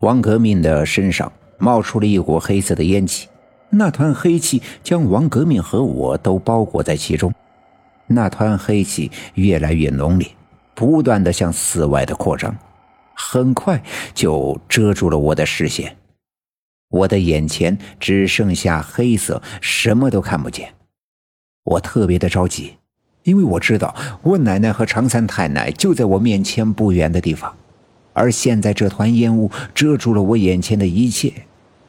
王革命的身上冒出了一股黑色的烟气，那团黑气将王革命和我都包裹在其中。那团黑气越来越浓烈，不断的向寺外的扩张，很快就遮住了我的视线。我的眼前只剩下黑色，什么都看不见。我特别的着急，因为我知道我奶奶和常三太奶就在我面前不远的地方。而现在，这团烟雾遮住了我眼前的一切，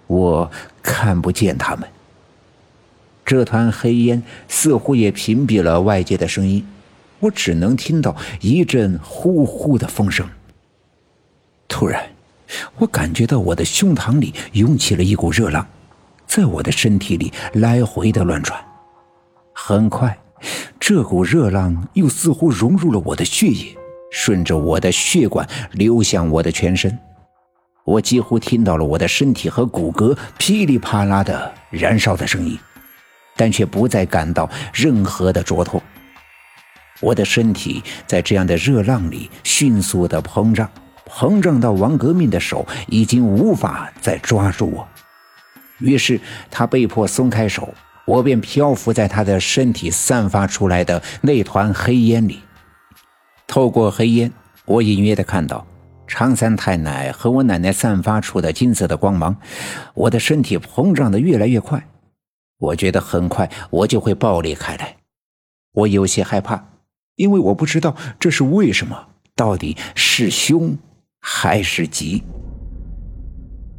我看不见他们。这团黑烟似乎也屏蔽了外界的声音，我只能听到一阵呼呼的风声。突然，我感觉到我的胸膛里涌起了一股热浪，在我的身体里来回的乱转。很快，这股热浪又似乎融入了我的血液。顺着我的血管流向我的全身，我几乎听到了我的身体和骨骼噼里啪啦的燃烧的声音，但却不再感到任何的灼痛。我的身体在这样的热浪里迅速的膨胀，膨胀到王革命的手已经无法再抓住我，于是他被迫松开手，我便漂浮在他的身体散发出来的那团黑烟里。透过黑烟，我隐约的看到常三太奶和我奶奶散发出的金色的光芒。我的身体膨胀的越来越快，我觉得很快我就会爆裂开来。我有些害怕，因为我不知道这是为什么，到底是凶还是吉。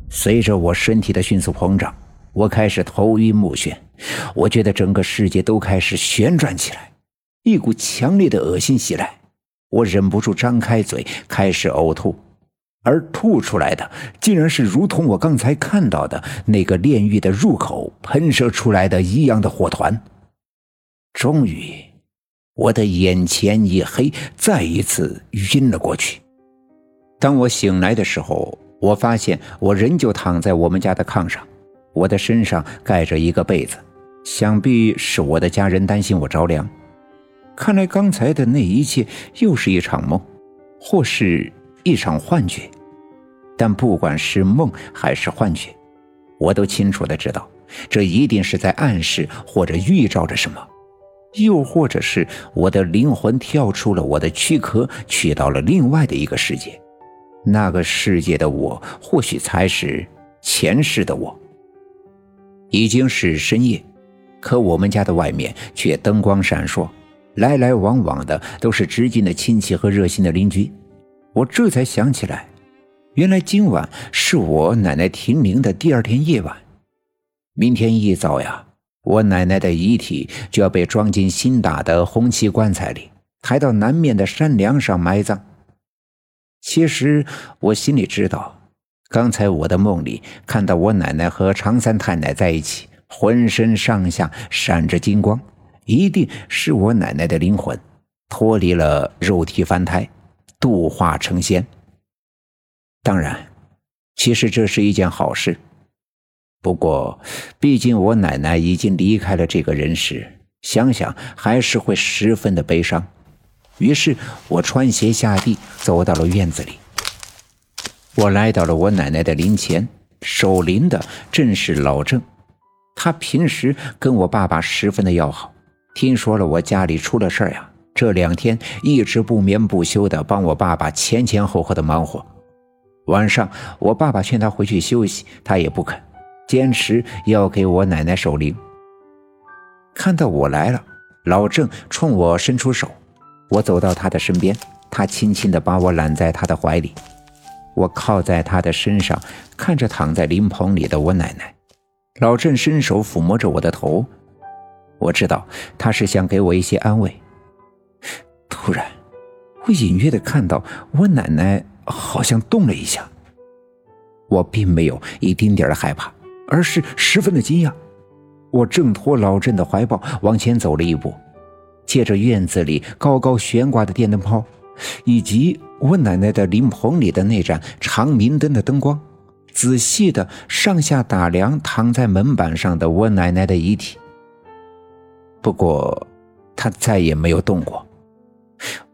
随着我身体的迅速膨胀，我开始头晕目眩，我觉得整个世界都开始旋转起来，一股强烈的恶心袭来。我忍不住张开嘴，开始呕吐，而吐出来的竟然是如同我刚才看到的那个炼狱的入口喷射出来的一样的火团。终于，我的眼前一黑，再一次晕了过去。当我醒来的时候，我发现我仍旧躺在我们家的炕上，我的身上盖着一个被子，想必是我的家人担心我着凉。看来刚才的那一切又是一场梦，或是一场幻觉。但不管是梦还是幻觉，我都清楚的知道，这一定是在暗示或者预兆着什么，又或者是我的灵魂跳出了我的躯壳，去到了另外的一个世界。那个世界的我，或许才是前世的我。已经是深夜，可我们家的外面却灯光闪烁。来来往往的都是知近的亲戚和热心的邻居，我这才想起来，原来今晚是我奶奶停灵的第二天夜晚。明天一早呀，我奶奶的遗体就要被装进新打的红漆棺材里，抬到南面的山梁上埋葬。其实我心里知道，刚才我的梦里看到我奶奶和常三太奶在一起，浑身上下闪着金光。一定是我奶奶的灵魂脱离了肉体凡胎，度化成仙。当然，其实这是一件好事。不过，毕竟我奶奶已经离开了这个人世，想想还是会十分的悲伤。于是我穿鞋下地，走到了院子里。我来到了我奶奶的灵前，守灵的正是老郑。他平时跟我爸爸十分的要好。听说了我家里出了事儿呀，这两天一直不眠不休的帮我爸爸前前后后的忙活。晚上我爸爸劝他回去休息，他也不肯，坚持要给我奶奶守灵。看到我来了，老郑冲我伸出手，我走到他的身边，他轻轻的把我揽在他的怀里，我靠在他的身上，看着躺在灵棚里的我奶奶。老郑伸手抚摸着我的头。我知道他是想给我一些安慰。突然，我隐约的看到我奶奶好像动了一下。我并没有一丁点的害怕，而是十分的惊讶。我挣脱老郑的怀抱，往前走了一步，借着院子里高高悬挂的电灯泡，以及我奶奶的灵棚里的那盏长明灯的灯光，仔细的上下打量躺在门板上的我奶奶的遗体。不过，他再也没有动过。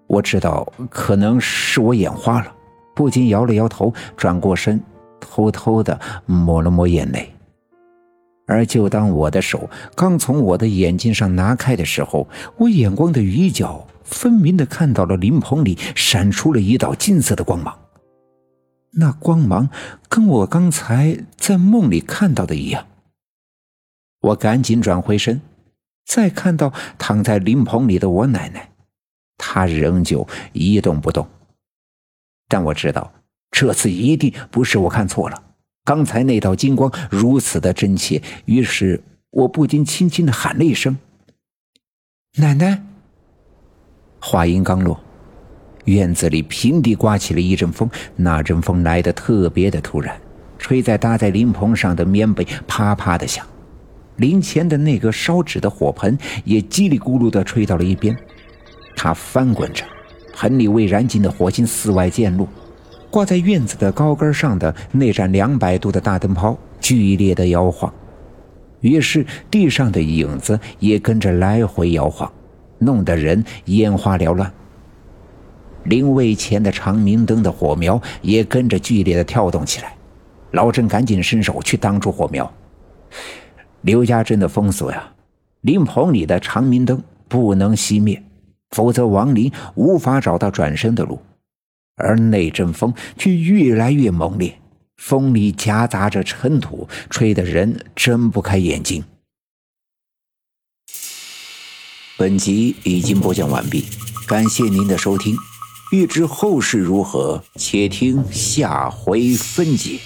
我知道可能是我眼花了，不禁摇了摇头，转过身，偷偷的抹了抹眼泪。而就当我的手刚从我的眼睛上拿开的时候，我眼光的余角分明的看到了灵棚里闪出了一道金色的光芒。那光芒跟我刚才在梦里看到的一样。我赶紧转回身，再看到躺在灵棚里的我奶奶，她仍旧一动不动。但我知道，这次一定不是我看错了。刚才那道金光如此的真切，于是我不禁轻轻的喊了一声：“奶奶。”话音刚落，院子里平地刮起了一阵风，那阵风来得特别的突然，吹在搭在灵棚上的棉被啪啪的响，灵前的那个烧纸的火盆也叽里咕噜的吹到了一边，它翻滚着，盆里未燃尽的火星四外溅落。挂在院子的高根上的那盏两百度的大灯泡剧烈的摇晃，于是地上的影子也跟着来回摇晃，弄得人眼花缭乱。灵位前的长明灯的火苗也跟着剧烈的跳动起来。老郑赶紧伸手去挡住火苗。刘家镇的风俗呀，灵棚里的长明灯不能熄灭，否则亡灵无法找到转身的路。而那阵风却越来越猛烈，风里夹杂着尘土，吹得人睁不开眼睛。本集已经播讲完毕，感谢您的收听。欲知后事如何，且听下回分解。